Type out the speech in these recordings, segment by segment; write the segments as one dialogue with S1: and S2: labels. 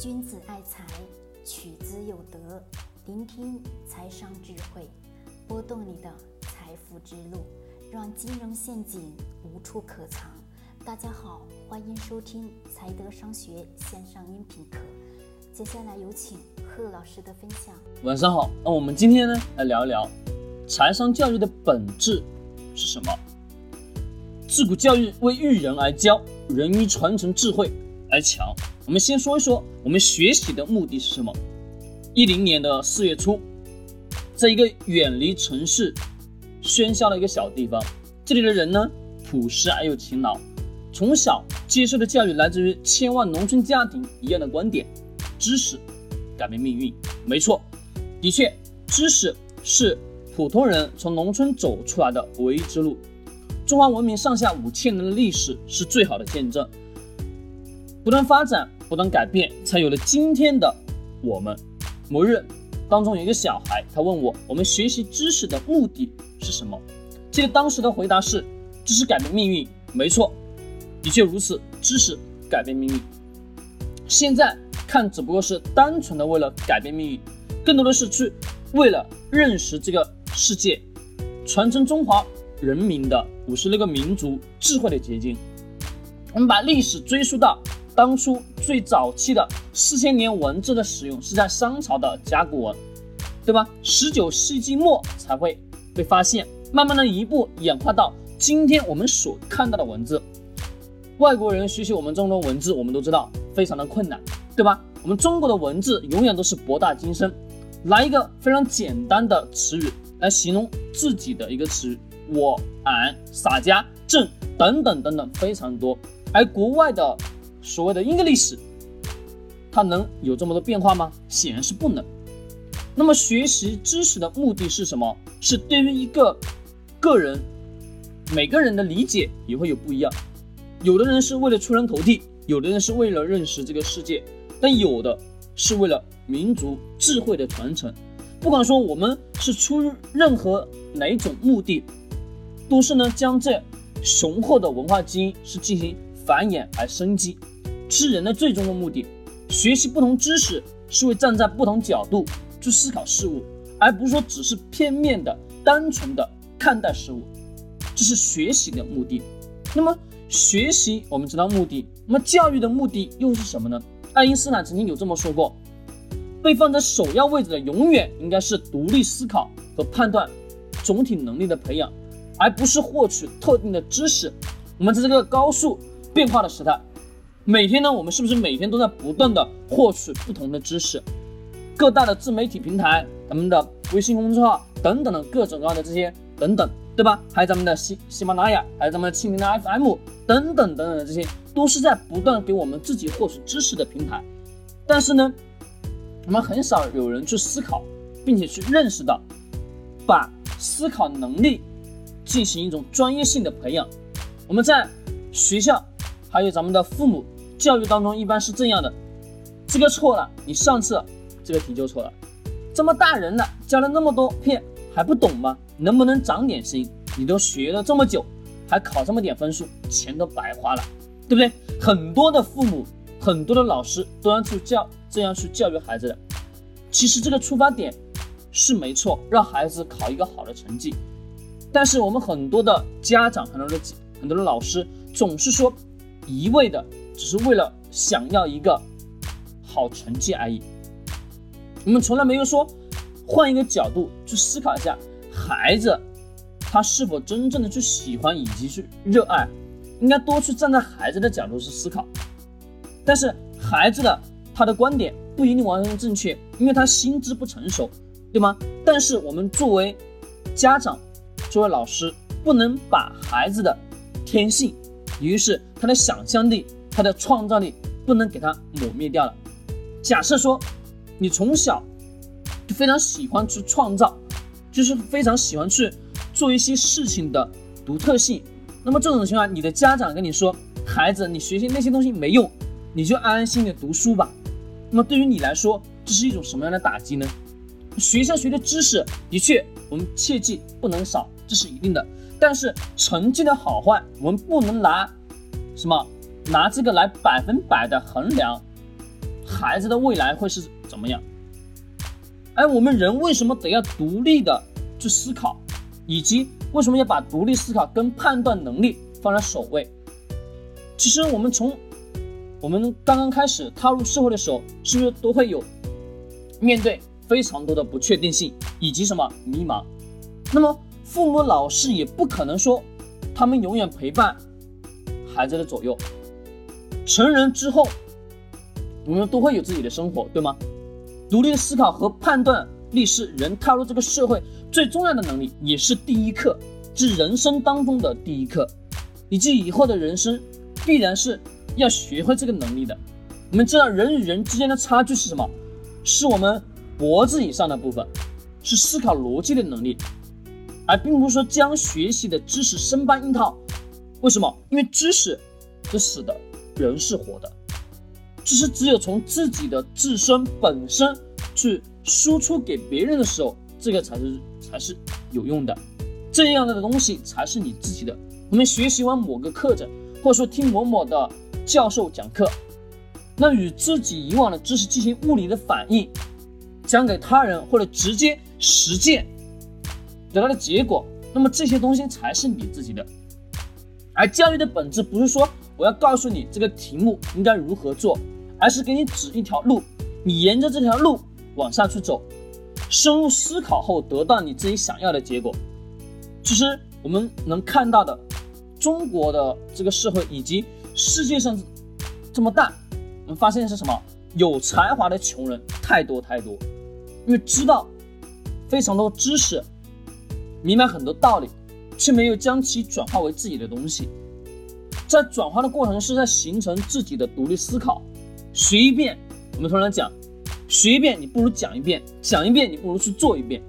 S1: 君子爱财，取之有德。聆听财商智慧，拨动你的财富之路，让金融陷阱无处可藏。大家好，欢迎收听财德商学线上音频课。接下来有请贺老师的分享。
S2: 晚上好，那我们今天呢来聊一聊财商教育的本质是什么？自古教育为育人而教，人以传承智慧而强。我们先说一说我们学习的目的是什么。一零年的四月初，在一个远离城市喧嚣的一个小地方，这里的人呢朴实而又勤劳，从小接受的教育来自于千万农村家庭一样的观点：知识改变命运。没错，的确，知识是普通人从农村走出来的唯一之路。中华文明上下五千年的历史是最好的见证。不断发展，不断改变，才有了今天的我们。某日，当中有一个小孩，他问我：“我们学习知识的目的是什么？”记得当时的回答是：“知识改变命运。”没错，的确如此，知识改变命运。现在看，只不过是单纯的为了改变命运，更多的是去为了认识这个世界，传承中华人民的五十六个民族智慧的结晶。我们把历史追溯到。当初最早期的四千年文字的使用是在商朝的甲骨文，对吧？十九世纪末才会被发现，慢慢的一步演化到今天我们所看到的文字。外国人学习我们中国文字，我们都知道非常的困难，对吧？我们中国的文字永远都是博大精深，来一个非常简单的词语来形容自己的一个词语，我、俺、洒家、正等等等等非常多，而国外的。所谓的 English，它能有这么多变化吗？显然是不能。那么学习知识的目的是什么？是对于一个个人，每个人的理解也会有不一样。有的人是为了出人头地，有的人是为了认识这个世界，但有的是为了民族智慧的传承。不管说我们是出于任何哪一种目的，都是呢将这雄厚的文化基因是进行繁衍而生机。是人的最终的目的。学习不同知识是为站在不同角度去思考事物，而不是说只是片面的、单纯的看待事物。这是学习的目的。那么学习我们知道目的，那么教育的目的又是什么呢？爱因斯坦曾经有这么说过：被放在首要位置的永远应该是独立思考和判断总体能力的培养，而不是获取特定的知识。我们在这个高速变化的时代。每天呢，我们是不是每天都在不断的获取不同的知识？各大的自媒体平台，咱们的微信公众号等等的各种各样的这些等等，对吧？还有咱们的喜喜马拉雅，还有咱们的蜻蜓的 FM 等等等等的这些，都是在不断给我们自己获取知识的平台。但是呢，我们很少有人去思考，并且去认识到，把思考能力进行一种专业性的培养。我们在学校，还有咱们的父母。教育当中一般是这样的，这个错了，你上次这个题就错了。这么大人了，教了那么多遍还不懂吗？能不能长点心？你都学了这么久，还考这么点分数，钱都白花了，对不对？很多的父母，很多的老师都要去教这样去教育孩子的。其实这个出发点是没错，让孩子考一个好的成绩。但是我们很多的家长，很多的很多的老师总是说一味的。只是为了想要一个好成绩而已。我们从来没有说换一个角度去思考一下，孩子他是否真正的去喜欢以及去热爱，应该多去站在孩子的角度去思考。但是孩子的他的观点不一定完全正确，因为他心智不成熟，对吗？但是我们作为家长，作为老师，不能把孩子的天性，于是他的想象力。他的创造力不能给他抹灭掉了。假设说，你从小就非常喜欢去创造，就是非常喜欢去做一些事情的独特性。那么这种情况，你的家长跟你说，孩子，你学习那些东西没用，你就安安心心的读书吧。那么对于你来说，这是一种什么样的打击呢？学校学的知识的确，我们切记不能少，这是一定的。但是成绩的好坏，我们不能拿什么？拿这个来百分百的衡量孩子的未来会是怎么样？而我们人为什么得要独立的去思考，以及为什么要把独立思考跟判断能力放在首位？其实我们从我们刚刚开始踏入社会的时候，是不是都会有面对非常多的不确定性以及什么迷茫？那么父母老师也不可能说他们永远陪伴孩子的左右。成人之后，我们都会有自己的生活，对吗？独立的思考和判断力是人踏入这个社会最重要的能力，也是第一课，是人生当中的第一课，以及以后的人生必然是要学会这个能力的。我们知道，人与人之间的差距是什么？是我们脖子以上的部分，是思考逻辑的能力，而并不是说将学习的知识生搬硬套。为什么？因为知识是死的，人是活的。只是只有从自己的自身本身去输出给别人的时候，这个才是才是有用的，这样的东西才是你自己的。我们学习完某个课程，或者说听某某的教授讲课，那与自己以往的知识进行物理的反应，讲给他人或者直接实践得到的结果，那么这些东西才是你自己的。而教育的本质不是说我要告诉你这个题目应该如何做。而是给你指一条路，你沿着这条路往下去走，深入思考后得到你自己想要的结果。其实我们能看到的中国的这个社会以及世界上这么大，我们发现是什么？有才华的穷人太多太多，因为知道非常多知识，明白很多道理，却没有将其转化为自己的东西。在转化的过程是在形成自己的独立思考。学一遍，我们通常讲，学一遍你不如讲一遍，讲一遍你不如去做一遍。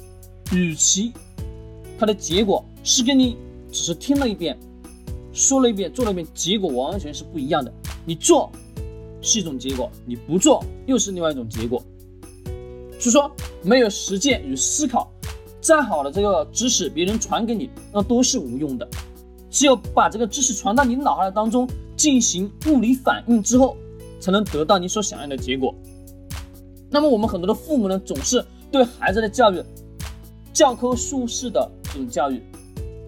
S2: 与其它的结果是跟你只是听了一遍，说了一遍，做了一遍，结果完全是不一样的。你做是一种结果，你不做又是另外一种结果。所以说，没有实践与思考，再好的这个知识别人传给你，那都是无用的。只有把这个知识传到你脑海当中，进行物理反应之后。才能得到你所想要的结果。那么我们很多的父母呢，总是对孩子的教育教科书式的这种教育，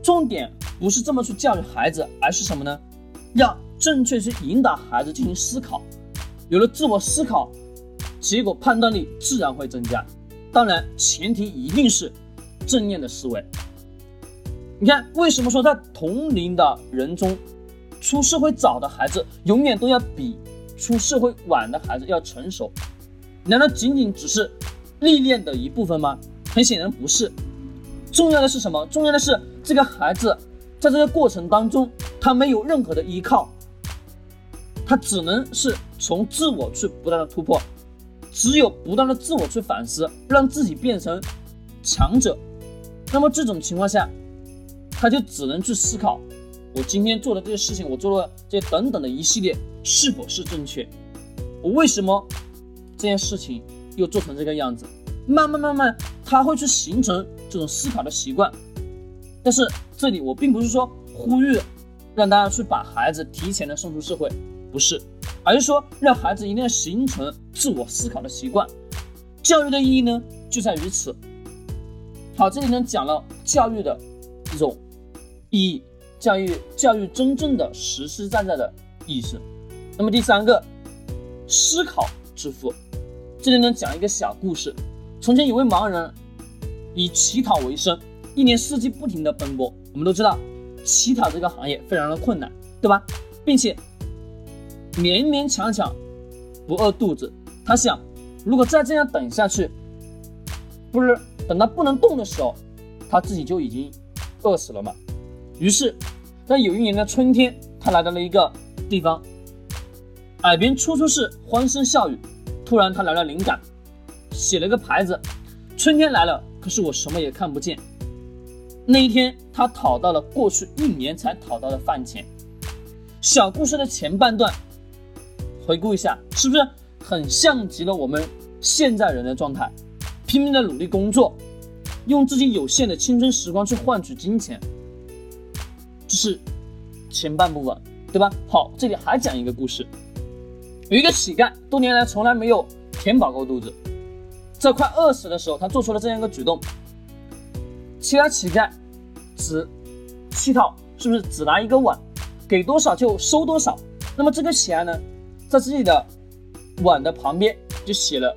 S2: 重点不是这么去教育孩子，而是什么呢？要正确去引导孩子进行思考。有了自我思考，结果判断力自然会增加。当然，前提一定是正面的思维。你看，为什么说在同龄的人中，出社会早的孩子永远都要比？出社会晚的孩子要成熟，难道仅仅只是历练的一部分吗？很显然不是。重要的是什么？重要的是这个孩子在这个过程当中，他没有任何的依靠，他只能是从自我去不断的突破，只有不断的自我去反思，让自己变成强者。那么这种情况下，他就只能去思考。我今天做的这些事情，我做了这等等的一系列，是否是正确？我为什么这件事情又做成这个样子？慢慢慢慢，他会去形成这种思考的习惯。但是这里我并不是说呼吁让大家去把孩子提前的送出社会，不是，而是说让孩子一定要形成自我思考的习惯。教育的意义呢，就在于此。好，这里呢讲了教育的一种第一。教育教育真正的实实在在的意思。那么第三个，思考致富。这里呢讲一个小故事。从前有位盲人以乞讨为生，一年四季不停的奔波。我们都知道，乞讨这个行业非常的困难，对吧？并且勉勉强强不饿肚子。他想，如果再这样等下去，不是等到不能动的时候，他自己就已经饿死了吗？于是，在有一年的春天，他来到了一个地方，耳边处处是欢声笑语。突然，他来了灵感，写了个牌子：“春天来了，可是我什么也看不见。”那一天，他讨到了过去一年才讨到的饭钱。小故事的前半段，回顾一下，是不是很像极了我们现在人的状态？拼命的努力工作，用自己有限的青春时光去换取金钱。这是前半部分，对吧？好，这里还讲一个故事。有一个乞丐，多年来从来没有填饱过肚子，在快饿死的时候，他做出了这样一个举动。其他乞丐只乞讨，是不是只拿一个碗，给多少就收多少？那么这个乞丐呢，在自己的碗的旁边就写了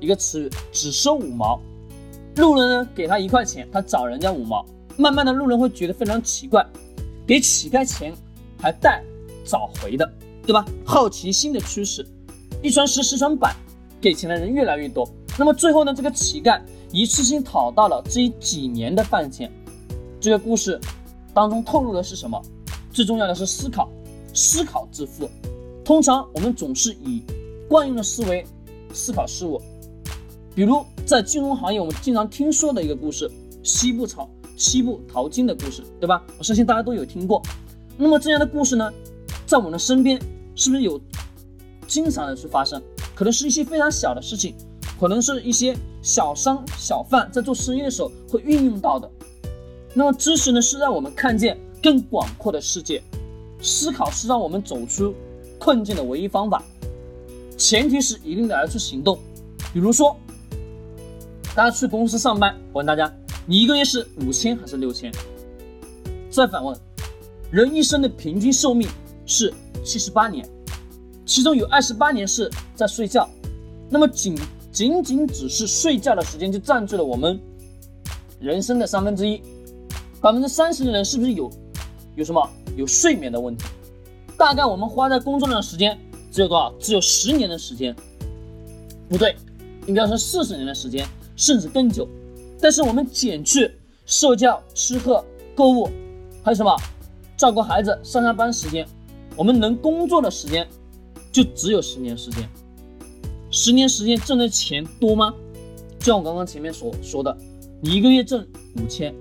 S2: 一个词语：只收五毛。路人呢给他一块钱，他找人家五毛。慢慢的，路人会觉得非常奇怪，给乞丐钱还带找回的，对吧？好奇心的驱使，一传十，十传百，给钱的人越来越多。那么最后呢，这个乞丐一次性讨到了自己几年的饭钱。这个故事当中透露的是什么？最重要的是思考，思考致富。通常我们总是以惯用的思维思考事物，比如在金融行业，我们经常听说的一个故事：西部草。西部淘金的故事，对吧？我相信大家都有听过。那么这样的故事呢，在我们的身边是不是有经常的去发生？可能是一些非常小的事情，可能是一些小商小贩在做生意的时候会运用到的。那么知识呢，是让我们看见更广阔的世界；思考是让我们走出困境的唯一方法。前提是一定得要去行动。比如说，大家去公司上班，我问大家。你一个月是五千还是六千？再反问，人一生的平均寿命是七十八年，其中有二十八年是在睡觉，那么仅仅仅只是睡觉的时间就占据了我们人生的三分之一，百分之三十的人是不是有有什么有睡眠的问题？大概我们花在工作上的时间只有多少？只有十年的时间？不对，应该是四十年的时间，甚至更久。但是我们减去社交、吃喝、购物，还有什么照顾孩子、上下班时间，我们能工作的时间就只有十年时间。十年时间挣的钱多吗？就像我刚刚前面所说的，你一个月挣五千，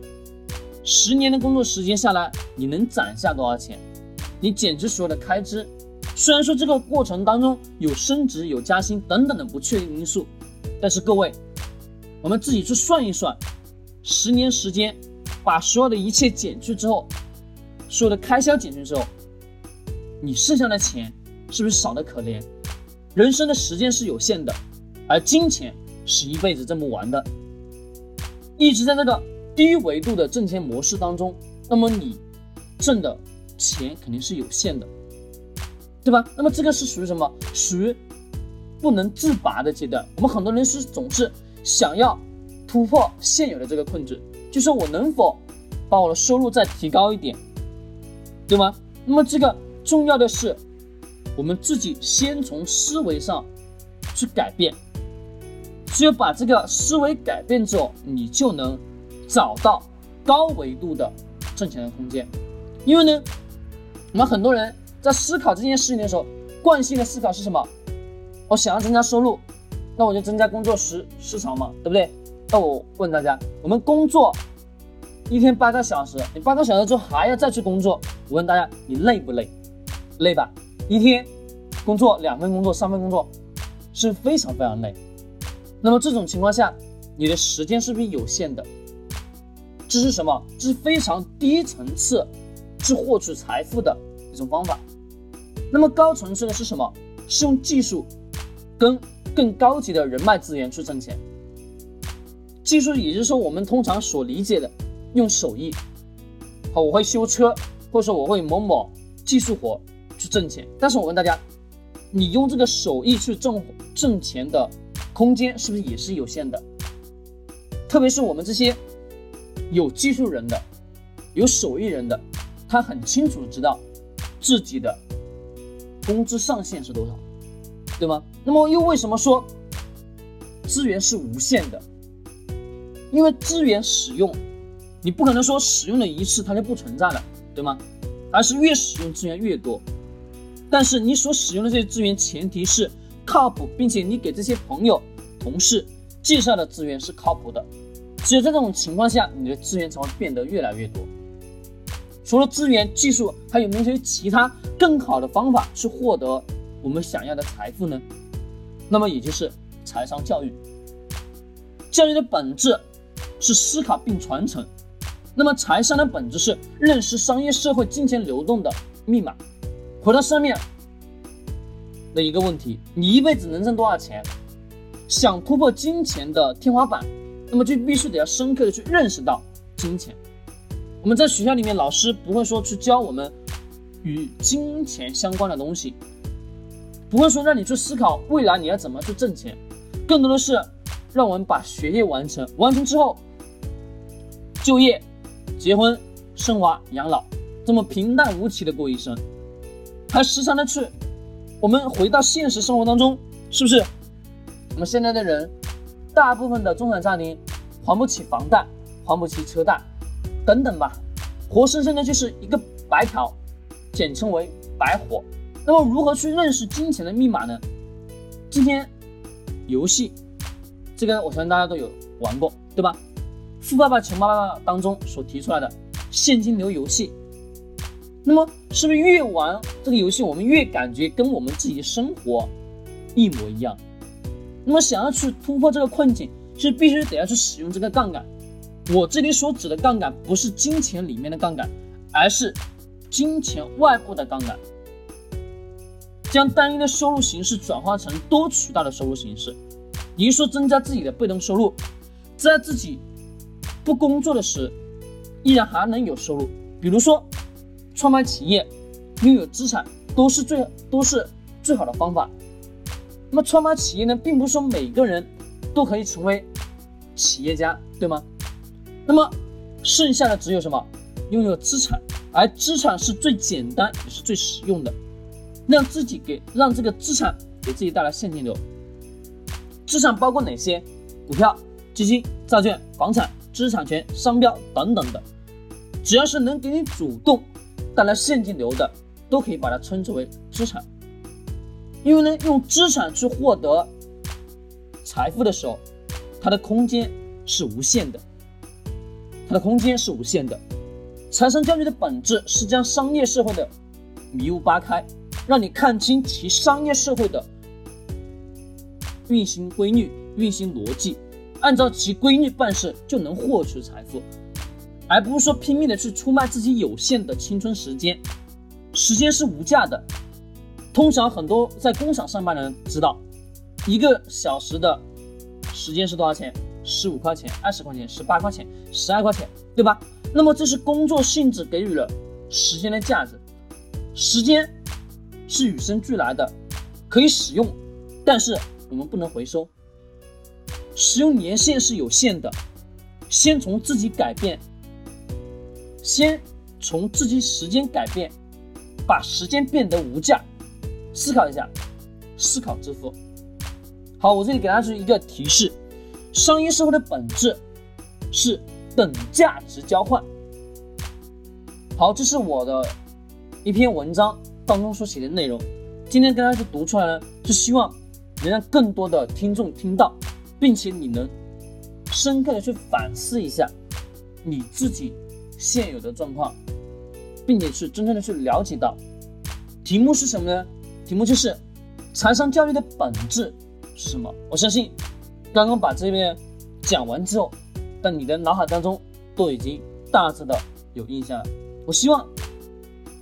S2: 十年的工作时间下来，你能攒下多少钱？你减去所有的开支，虽然说这个过程当中有升职、有加薪等等的不确定因素，但是各位。我们自己去算一算，十年时间，把所有的一切减去之后，所有的开销减去之后，你剩下的钱是不是少得可怜？人生的时间是有限的，而金钱是一辈子挣不完的。一直在那个低维度的挣钱模式当中，那么你挣的钱肯定是有限的，对吧？那么这个是属于什么？属于不能自拔的阶段。我们很多人是总是。想要突破现有的这个困境，就是我能否把我的收入再提高一点，对吗？那么这个重要的是，我们自己先从思维上去改变，只有把这个思维改变之后，你就能找到高维度的挣钱的空间。因为呢，我们很多人在思考这件事情的时候，惯性的思考是什么？我想要增加收入。那我就增加工作时时长嘛，对不对？那我问大家，我们工作一天八个小时，你八个小时之后还要再去工作，我问大家，你累不累？累吧？一天工作两份工作、三份工作，是非常非常累。那么这种情况下，你的时间是不是有限的？这是什么？这是非常低层次去获取财富的一种方法。那么高层次的是什么？是用技术跟。更高级的人脉资源去挣钱，技术也就是说我们通常所理解的用手艺，好，我会修车，或者说我会某某技术活去挣钱。但是我问大家，你用这个手艺去挣挣钱的空间是不是也是有限的？特别是我们这些有技术人的、有手艺人的，他很清楚知道自己的工资上限是多少。对吗？那么又为什么说资源是无限的？因为资源使用，你不可能说使用了一次它就不存在了，对吗？而是越使用资源越多。但是你所使用的这些资源，前提是靠谱，并且你给这些朋友、同事介绍的资源是靠谱的。只有在这种情况下，你的资源才会变得越来越多。除了资源、技术，还有没有一些其他更好的方法去获得？我们想要的财富呢？那么也就是财商教育。教育的本质是思考并传承。那么财商的本质是认识商业社会金钱流动的密码。回到上面，的一个问题：你一辈子能挣多少钱？想突破金钱的天花板，那么就必须得要深刻的去认识到金钱。我们在学校里面，老师不会说去教我们与金钱相关的东西，不会说让你去思考未来你要怎么去挣钱，更多的是让我们把学业完成，完成之后就业、结婚、生娃、养老，这么平淡无奇的过一生，还时常的去。我们回到现实生活当中，是不是？我们现在的人，大部分的中产家庭还不起房贷，还不起车贷，等等吧，活生生的就是一个白条，简称为白活。那么如何去认识金钱的密码呢？今天游戏，这个我相信大家都有玩过，对吧？富爸爸穷爸爸当中所提出来的现金流游戏。那么，是不是越玩这个游戏，我们越感觉跟我们自己的生活一模一样？那么，想要去突破这个困境，是必须得要去使用这个杠杆。我这里所指的杠杆，不是金钱里面的杠杆，而是金钱外部的杠杆。将单一的收入形式转化成多渠道的收入形式，也就说，增加自己的被动收入，在自己不工作的时，依然还能有收入。比如说。创办企业，拥有资产都是最都是最好的方法。那么创办企业呢，并不是说每个人都可以成为企业家，对吗？那么剩下的只有什么？拥有资产，而资产是最简单也是最实用的，让自己给让这个资产给自己带来现金流。资产包括哪些？股票、基金、债券、房产、知识产权、商标等等的，只要是能给你主动。带来现金流的，都可以把它称之为资产，因为呢，用资产。去获得财富的时候，它的空间是无限的，它的空间是无限的。财商教育的本质是将商业社会的迷雾扒开，让你看清其商业社会的运行规律、运行逻辑，按照其规律办事，就能获取财富。而不是说拼命的去出卖自己有限的青春时间，时间是无价的。通常很多在工厂上班的人知道，一个小时的时间是多少钱？十五块钱、二十块钱、十八块钱、十二块钱，对吧？那么这是工作性质给予了时间的价值。时间是与生俱来的，可以使用，但是我们不能回收。使用年限是有限的，先从自己改变。先从自己时间改变，把时间变得无价。思考一下，思考致富。好，我这里给大家一个提示：商业社会的本质是等价值交换。好，这是我的一篇文章当中所写的内容。今天跟大家读出来呢，是希望能让更多的听众听到，并且你能深刻的去反思一下你自己。现有的状况，并且是真正的去了解到，题目是什么呢？题目就是财商教育的本质是什么？我相信刚刚把这边讲完之后，在你的脑海当中都已经大致的有印象了。我希望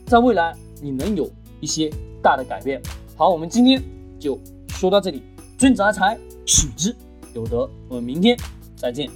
S2: 在未来你能有一些大的改变。好，我们今天就说到这里，君子爱财，取之有德。我们明天再见。